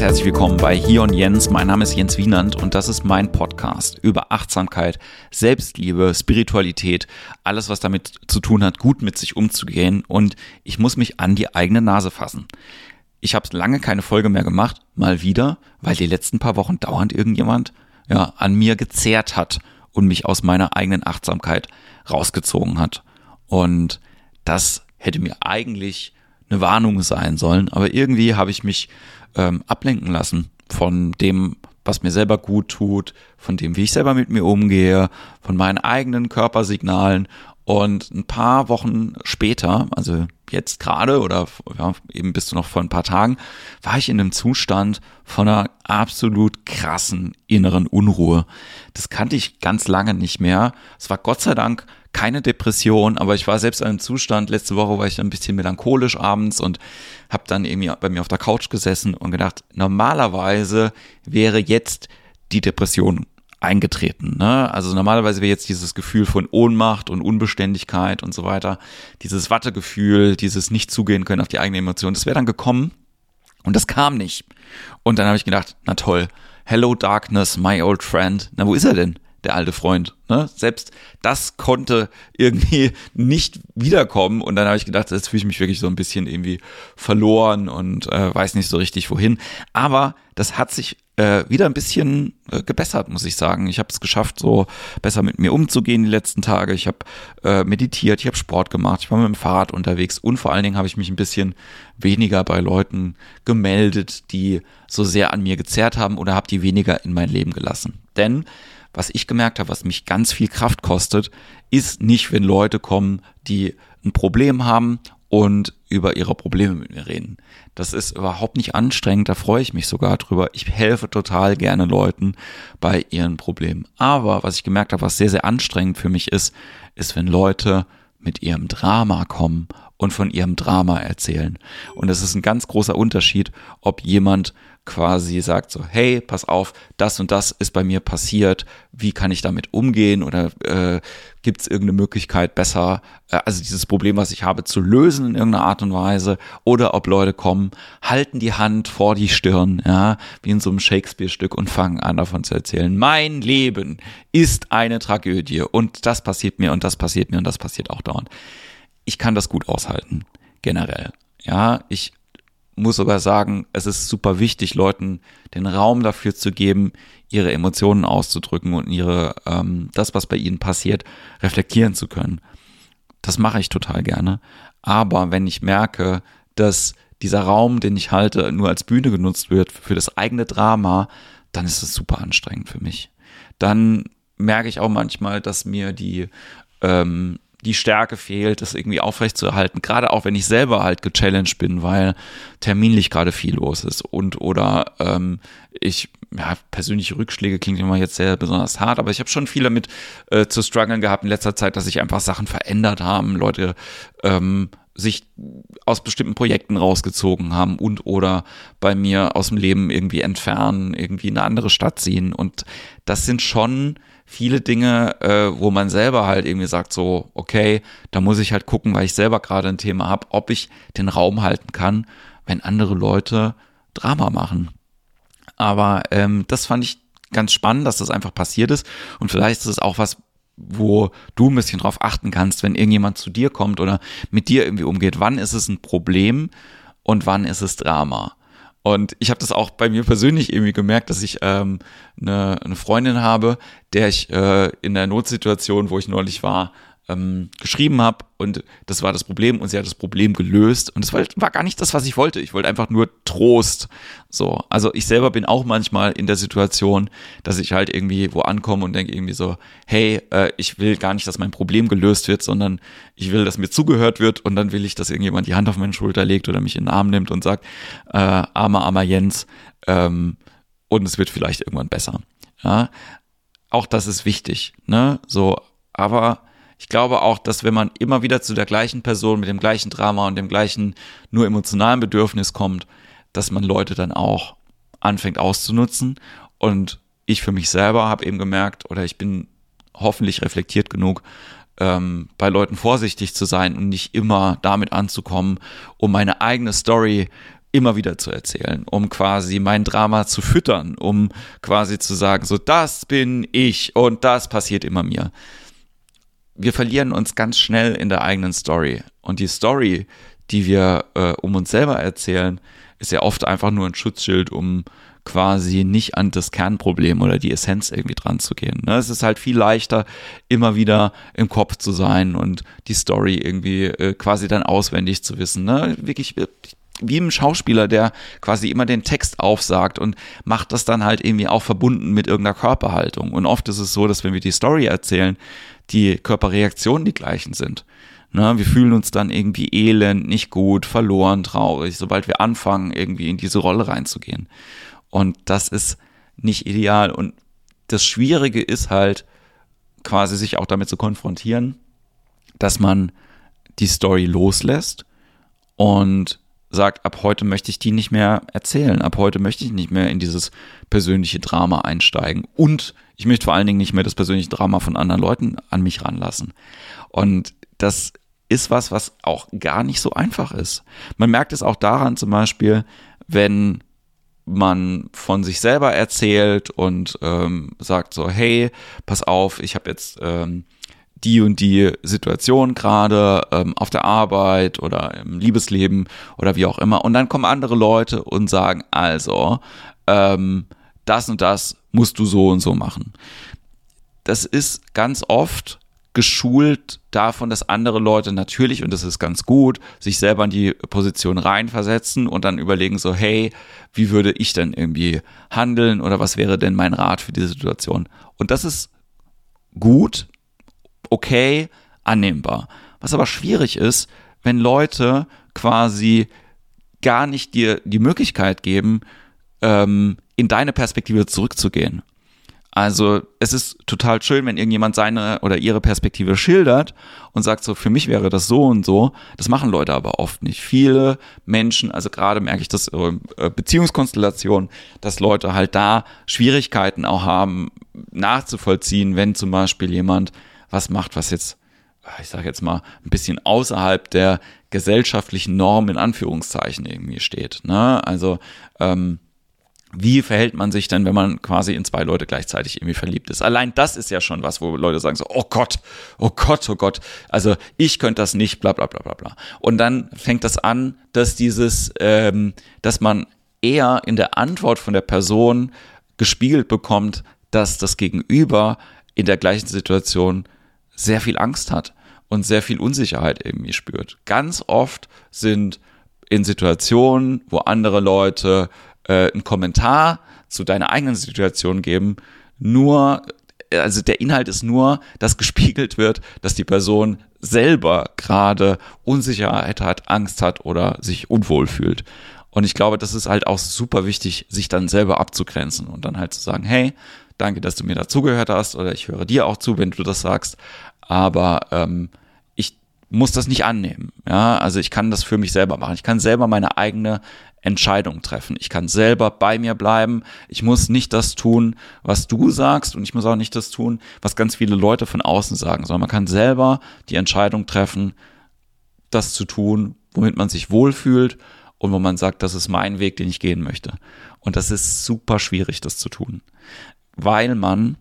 herzlich willkommen bei Hier und Jens. Mein Name ist Jens Wienand und das ist mein Podcast über Achtsamkeit, Selbstliebe, Spiritualität, alles, was damit zu tun hat, gut mit sich umzugehen und ich muss mich an die eigene Nase fassen. Ich habe lange keine Folge mehr gemacht, mal wieder, weil die letzten paar Wochen dauernd irgendjemand ja, an mir gezehrt hat und mich aus meiner eigenen Achtsamkeit rausgezogen hat. Und das hätte mir eigentlich eine Warnung sein sollen, aber irgendwie habe ich mich ähm, ablenken lassen von dem, was mir selber gut tut, von dem, wie ich selber mit mir umgehe, von meinen eigenen Körpersignalen. Und ein paar Wochen später, also jetzt gerade oder ja, eben bis zu noch vor ein paar Tagen, war ich in einem Zustand von einer absolut krassen inneren Unruhe. Das kannte ich ganz lange nicht mehr. Es war Gott sei Dank keine Depression, aber ich war selbst in einem Zustand, letzte Woche war ich ein bisschen melancholisch abends und habe dann irgendwie bei mir auf der Couch gesessen und gedacht, normalerweise wäre jetzt die Depression eingetreten. Ne? Also normalerweise wäre jetzt dieses Gefühl von Ohnmacht und Unbeständigkeit und so weiter, dieses Wattegefühl, dieses nicht zugehen können auf die eigene Emotion, das wäre dann gekommen und das kam nicht. Und dann habe ich gedacht, na toll, Hello Darkness, my old friend. Na, wo ist er denn? Der alte Freund. Ne? Selbst das konnte irgendwie nicht wiederkommen. Und dann habe ich gedacht, jetzt fühle ich mich wirklich so ein bisschen irgendwie verloren und äh, weiß nicht so richtig wohin. Aber das hat sich äh, wieder ein bisschen äh, gebessert, muss ich sagen. Ich habe es geschafft, so besser mit mir umzugehen die letzten Tage. Ich habe äh, meditiert, ich habe Sport gemacht, ich war mit dem Fahrrad unterwegs und vor allen Dingen habe ich mich ein bisschen weniger bei Leuten gemeldet, die so sehr an mir gezerrt haben oder habe die weniger in mein Leben gelassen. Denn was ich gemerkt habe, was mich ganz viel Kraft kostet, ist nicht, wenn Leute kommen, die ein Problem haben und über ihre Probleme mit mir reden. Das ist überhaupt nicht anstrengend, da freue ich mich sogar drüber. Ich helfe total gerne Leuten bei ihren Problemen. Aber was ich gemerkt habe, was sehr, sehr anstrengend für mich ist, ist, wenn Leute mit ihrem Drama kommen und von ihrem Drama erzählen. Und es ist ein ganz großer Unterschied, ob jemand quasi sagt so, hey, pass auf, das und das ist bei mir passiert, wie kann ich damit umgehen oder äh, gibt es irgendeine Möglichkeit besser, äh, also dieses Problem, was ich habe, zu lösen in irgendeiner Art und Weise oder ob Leute kommen, halten die Hand vor die Stirn, ja, wie in so einem Shakespeare-Stück und fangen an davon zu erzählen, mein Leben ist eine Tragödie und das passiert mir und das passiert mir und das passiert auch dauernd. Ich kann das gut aushalten, generell. Ja, ich muss sogar sagen, es ist super wichtig, Leuten den Raum dafür zu geben, ihre Emotionen auszudrücken und ihre ähm, das, was bei ihnen passiert, reflektieren zu können. Das mache ich total gerne. Aber wenn ich merke, dass dieser Raum, den ich halte, nur als Bühne genutzt wird für das eigene Drama, dann ist es super anstrengend für mich. Dann merke ich auch manchmal, dass mir die ähm, die Stärke fehlt, das irgendwie aufrechtzuerhalten. Gerade auch wenn ich selber halt gechallenged bin, weil terminlich gerade viel los ist und oder ähm, ich ja, persönliche Rückschläge klingt immer jetzt sehr besonders hart, aber ich habe schon viel damit äh, zu strugglen gehabt in letzter Zeit, dass sich einfach Sachen verändert haben, Leute ähm, sich aus bestimmten Projekten rausgezogen haben und oder bei mir aus dem Leben irgendwie entfernen, irgendwie in eine andere Stadt ziehen. Und das sind schon viele Dinge, äh, wo man selber halt irgendwie sagt, so, okay, da muss ich halt gucken, weil ich selber gerade ein Thema habe, ob ich den Raum halten kann, wenn andere Leute Drama machen. Aber ähm, das fand ich ganz spannend, dass das einfach passiert ist. Und vielleicht ist es auch was, wo du ein bisschen drauf achten kannst, wenn irgendjemand zu dir kommt oder mit dir irgendwie umgeht. Wann ist es ein Problem und wann ist es Drama? Und ich habe das auch bei mir persönlich irgendwie gemerkt, dass ich ähm, eine, eine Freundin habe, der ich äh, in der Notsituation, wo ich neulich war, ähm, geschrieben habe und das war das Problem und sie hat das Problem gelöst und es war, war, gar nicht das, was ich wollte. Ich wollte einfach nur Trost. So, also ich selber bin auch manchmal in der Situation, dass ich halt irgendwie wo ankomme und denke irgendwie so, hey, äh, ich will gar nicht, dass mein Problem gelöst wird, sondern ich will, dass mir zugehört wird und dann will ich, dass irgendjemand die Hand auf meine Schulter legt oder mich in den Arm nimmt und sagt, äh, armer, armer Jens, ähm, und es wird vielleicht irgendwann besser. Ja, auch das ist wichtig, ne? So, aber ich glaube auch, dass wenn man immer wieder zu der gleichen Person mit dem gleichen Drama und dem gleichen nur emotionalen Bedürfnis kommt, dass man Leute dann auch anfängt auszunutzen. Und ich für mich selber habe eben gemerkt, oder ich bin hoffentlich reflektiert genug, ähm, bei Leuten vorsichtig zu sein und nicht immer damit anzukommen, um meine eigene Story immer wieder zu erzählen, um quasi mein Drama zu füttern, um quasi zu sagen, so das bin ich und das passiert immer mir. Wir verlieren uns ganz schnell in der eigenen Story. Und die Story, die wir äh, um uns selber erzählen, ist ja oft einfach nur ein Schutzschild, um quasi nicht an das Kernproblem oder die Essenz irgendwie dran zu gehen. Ne? Es ist halt viel leichter, immer wieder im Kopf zu sein und die Story irgendwie äh, quasi dann auswendig zu wissen. Ne? Wirklich äh, wie ein Schauspieler, der quasi immer den Text aufsagt und macht das dann halt irgendwie auch verbunden mit irgendeiner Körperhaltung. Und oft ist es so, dass wenn wir die Story erzählen, die Körperreaktionen die gleichen sind. Ne, wir fühlen uns dann irgendwie elend, nicht gut, verloren, traurig, sobald wir anfangen, irgendwie in diese Rolle reinzugehen. Und das ist nicht ideal. Und das Schwierige ist halt, quasi sich auch damit zu konfrontieren, dass man die Story loslässt und sagt, ab heute möchte ich die nicht mehr erzählen, ab heute möchte ich nicht mehr in dieses persönliche Drama einsteigen und ich möchte vor allen Dingen nicht mehr das persönliche Drama von anderen Leuten an mich ranlassen. Und das ist was, was auch gar nicht so einfach ist. Man merkt es auch daran zum Beispiel, wenn man von sich selber erzählt und ähm, sagt so, hey, pass auf, ich habe jetzt ähm, die und die Situation gerade ähm, auf der Arbeit oder im Liebesleben oder wie auch immer. Und dann kommen andere Leute und sagen, also, ähm, das und das musst du so und so machen. Das ist ganz oft geschult davon, dass andere Leute natürlich, und das ist ganz gut, sich selber in die Position reinversetzen und dann überlegen so, hey, wie würde ich denn irgendwie handeln oder was wäre denn mein Rat für diese Situation? Und das ist gut, okay, annehmbar. Was aber schwierig ist, wenn Leute quasi gar nicht dir die Möglichkeit geben, ähm, in deine Perspektive zurückzugehen. Also es ist total schön, wenn irgendjemand seine oder ihre Perspektive schildert und sagt so, für mich wäre das so und so. Das machen Leute aber oft nicht. Viele Menschen, also gerade merke ich das äh, Beziehungskonstellationen, dass Leute halt da Schwierigkeiten auch haben, nachzuvollziehen, wenn zum Beispiel jemand was macht, was jetzt, ich sage jetzt mal, ein bisschen außerhalb der gesellschaftlichen Norm in Anführungszeichen irgendwie steht. Ne? Also ähm, wie verhält man sich denn, wenn man quasi in zwei Leute gleichzeitig irgendwie verliebt ist? Allein das ist ja schon was, wo Leute sagen so, oh Gott, oh Gott, oh Gott, also ich könnte das nicht, bla bla bla bla bla. Und dann fängt das an, dass dieses, ähm, dass man eher in der Antwort von der Person gespiegelt bekommt, dass das Gegenüber in der gleichen Situation sehr viel Angst hat und sehr viel Unsicherheit irgendwie spürt. Ganz oft sind in Situationen, wo andere Leute äh, einen Kommentar zu deiner eigenen Situation geben, nur, also der Inhalt ist nur, dass gespiegelt wird, dass die Person selber gerade Unsicherheit hat, Angst hat oder sich unwohl fühlt. Und ich glaube, das ist halt auch super wichtig, sich dann selber abzugrenzen und dann halt zu sagen, hey, danke, dass du mir dazugehört hast oder ich höre dir auch zu, wenn du das sagst, aber ähm, ich muss das nicht annehmen. Ja, also ich kann das für mich selber machen. Ich kann selber meine eigene Entscheidung treffen. Ich kann selber bei mir bleiben. Ich muss nicht das tun, was du sagst und ich muss auch nicht das tun, was ganz viele Leute von außen sagen, sondern man kann selber die Entscheidung treffen, das zu tun, womit man sich wohlfühlt und wo man sagt, das ist mein Weg, den ich gehen möchte. Und das ist super schwierig, das zu tun, weil man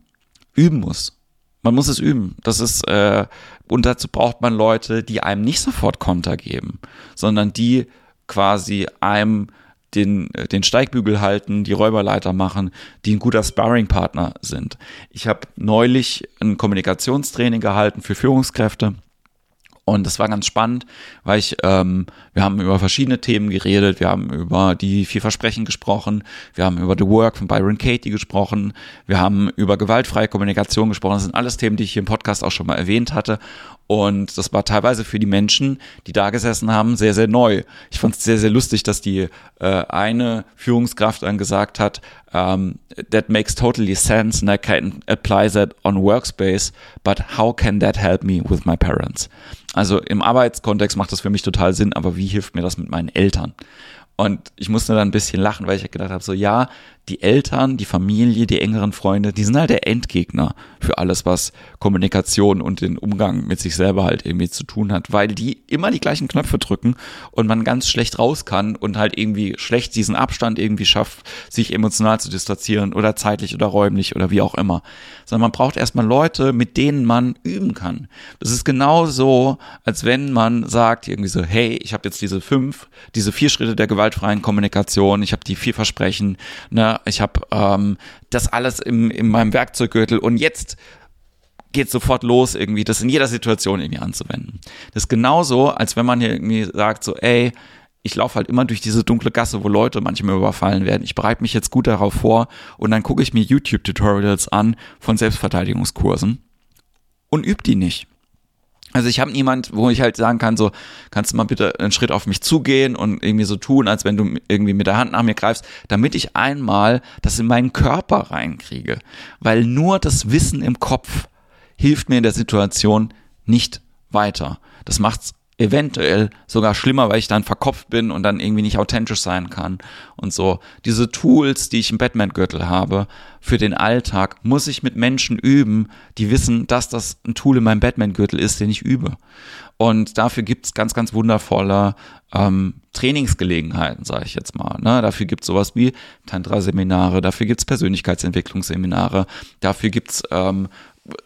üben muss. Man muss es üben. Das ist äh, und dazu braucht man Leute, die einem nicht sofort Konter geben, sondern die quasi einem den, den Steigbügel halten, die Räuberleiter machen, die ein guter Sparringpartner sind. Ich habe neulich ein Kommunikationstraining gehalten für Führungskräfte und das war ganz spannend, weil ich, ähm, wir haben über verschiedene Themen geredet, wir haben über die vier Versprechen gesprochen, wir haben über The Work von Byron Katie gesprochen, wir haben über gewaltfreie Kommunikation gesprochen. Das sind alles Themen, die ich hier im Podcast auch schon mal erwähnt hatte. Und das war teilweise für die Menschen, die da gesessen haben, sehr, sehr neu. Ich fand es sehr, sehr lustig, dass die äh, eine Führungskraft dann gesagt hat, um, ähm, that makes totally sense and I can apply that on Workspace, but how can that help me with my parents? Also im Arbeitskontext macht das für mich total Sinn, aber wie hilft mir das mit meinen Eltern? Und ich musste dann ein bisschen lachen, weil ich gedacht habe, so ja, die Eltern, die Familie, die engeren Freunde, die sind halt der Endgegner für alles, was Kommunikation und den Umgang mit sich selber halt irgendwie zu tun hat, weil die immer die gleichen Knöpfe drücken und man ganz schlecht raus kann und halt irgendwie schlecht diesen Abstand irgendwie schafft, sich emotional zu distanzieren oder zeitlich oder räumlich oder wie auch immer. Sondern man braucht erstmal Leute, mit denen man üben kann. Das ist genau so, als wenn man sagt irgendwie so, hey, ich habe jetzt diese fünf, diese vier Schritte der gewaltfreien Kommunikation, ich habe die vier Versprechen, ne, ich habe ähm, das alles im, in meinem Werkzeuggürtel und jetzt geht sofort los, irgendwie das in jeder Situation irgendwie anzuwenden. Das ist genauso, als wenn man hier irgendwie sagt, so, ey, ich laufe halt immer durch diese dunkle Gasse, wo Leute manchmal überfallen werden. Ich bereite mich jetzt gut darauf vor und dann gucke ich mir YouTube-Tutorials an von Selbstverteidigungskursen und übe die nicht. Also ich habe niemand, wo ich halt sagen kann, so, kannst du mal bitte einen Schritt auf mich zugehen und irgendwie so tun, als wenn du irgendwie mit der Hand nach mir greifst, damit ich einmal das in meinen Körper reinkriege. Weil nur das Wissen im Kopf hilft mir in der Situation nicht weiter. Das macht's eventuell sogar schlimmer, weil ich dann verkopft bin und dann irgendwie nicht authentisch sein kann und so. Diese Tools, die ich im Batman-Gürtel habe für den Alltag, muss ich mit Menschen üben, die wissen, dass das ein Tool in meinem Batman-Gürtel ist, den ich übe. Und dafür gibt's ganz, ganz wundervolle ähm, Trainingsgelegenheiten, sage ich jetzt mal. Ne? Dafür gibt's sowas wie Tantra-Seminare, dafür gibt's Persönlichkeitsentwicklungsseminare, dafür gibt's ähm,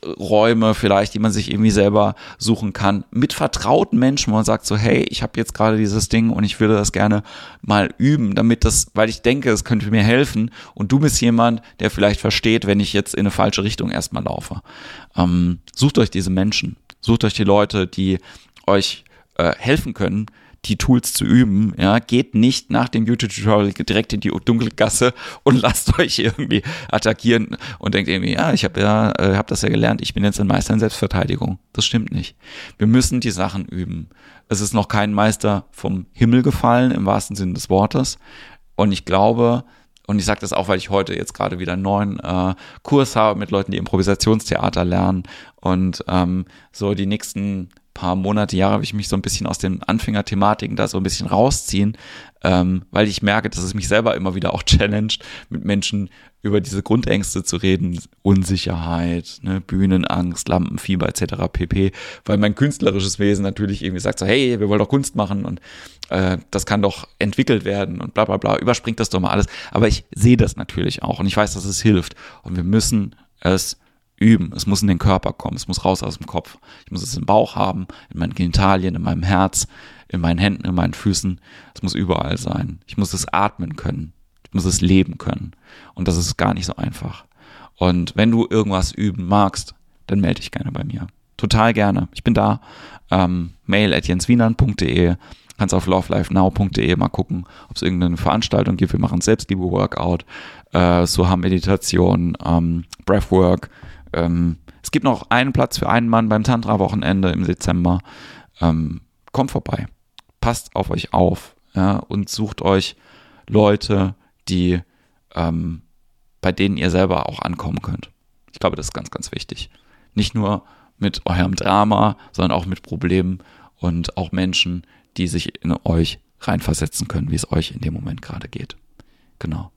Räume vielleicht, die man sich irgendwie selber suchen kann, mit vertrauten Menschen, wo man sagt so, hey, ich habe jetzt gerade dieses Ding und ich würde das gerne mal üben, damit das, weil ich denke, es könnte mir helfen und du bist jemand, der vielleicht versteht, wenn ich jetzt in eine falsche Richtung erstmal laufe. Ähm, sucht euch diese Menschen, sucht euch die Leute, die euch äh, helfen können, die Tools zu üben. Ja, geht nicht nach dem YouTube-Tutorial direkt in die dunkle Gasse und lasst euch irgendwie attackieren und denkt irgendwie, ja, ich habe ja, äh, habe das ja gelernt, ich bin jetzt ein Meister in Selbstverteidigung. Das stimmt nicht. Wir müssen die Sachen üben. Es ist noch kein Meister vom Himmel gefallen im wahrsten Sinne des Wortes. Und ich glaube, und ich sage das auch, weil ich heute jetzt gerade wieder einen neuen äh, Kurs habe mit Leuten, die Improvisationstheater lernen und ähm, so die nächsten paar Monate, Jahre habe ich mich so ein bisschen aus den Anfängerthematiken da so ein bisschen rausziehen, ähm, weil ich merke, dass es mich selber immer wieder auch challenged, mit Menschen über diese Grundängste zu reden, Unsicherheit, ne, Bühnenangst, Lampenfieber etc. pp. Weil mein künstlerisches Wesen natürlich irgendwie sagt so, hey, wir wollen doch Kunst machen und äh, das kann doch entwickelt werden und bla bla bla, überspringt das doch mal alles. Aber ich sehe das natürlich auch und ich weiß, dass es hilft und wir müssen es üben. Es muss in den Körper kommen. Es muss raus aus dem Kopf. Ich muss es im Bauch haben, in meinen Genitalien, in meinem Herz, in meinen Händen, in meinen Füßen. Es muss überall sein. Ich muss es atmen können. Ich muss es leben können. Und das ist gar nicht so einfach. Und wenn du irgendwas üben magst, dann melde dich gerne bei mir. Total gerne. Ich bin da. Ähm, mail at jenswienern.de kannst auf lovelifenow.de mal gucken, ob es irgendeine Veranstaltung gibt. Wir machen Selbstliebe-Workout, äh, so haben Meditation, ähm, Breathwork, ähm, es gibt noch einen Platz für einen Mann beim Tantra-Wochenende im Dezember. Ähm, kommt vorbei. Passt auf euch auf ja, und sucht euch Leute, die ähm, bei denen ihr selber auch ankommen könnt. Ich glaube, das ist ganz, ganz wichtig. Nicht nur mit eurem Drama, sondern auch mit Problemen und auch Menschen, die sich in euch reinversetzen können, wie es euch in dem Moment gerade geht. Genau.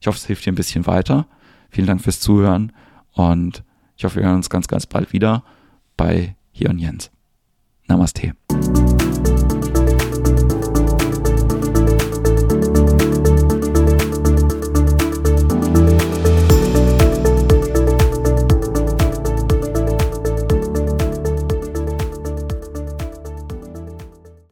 Ich hoffe, es hilft dir ein bisschen weiter. Vielen Dank fürs Zuhören und ich hoffe, wir hören uns ganz, ganz bald wieder bei Hier und Jens. Namaste.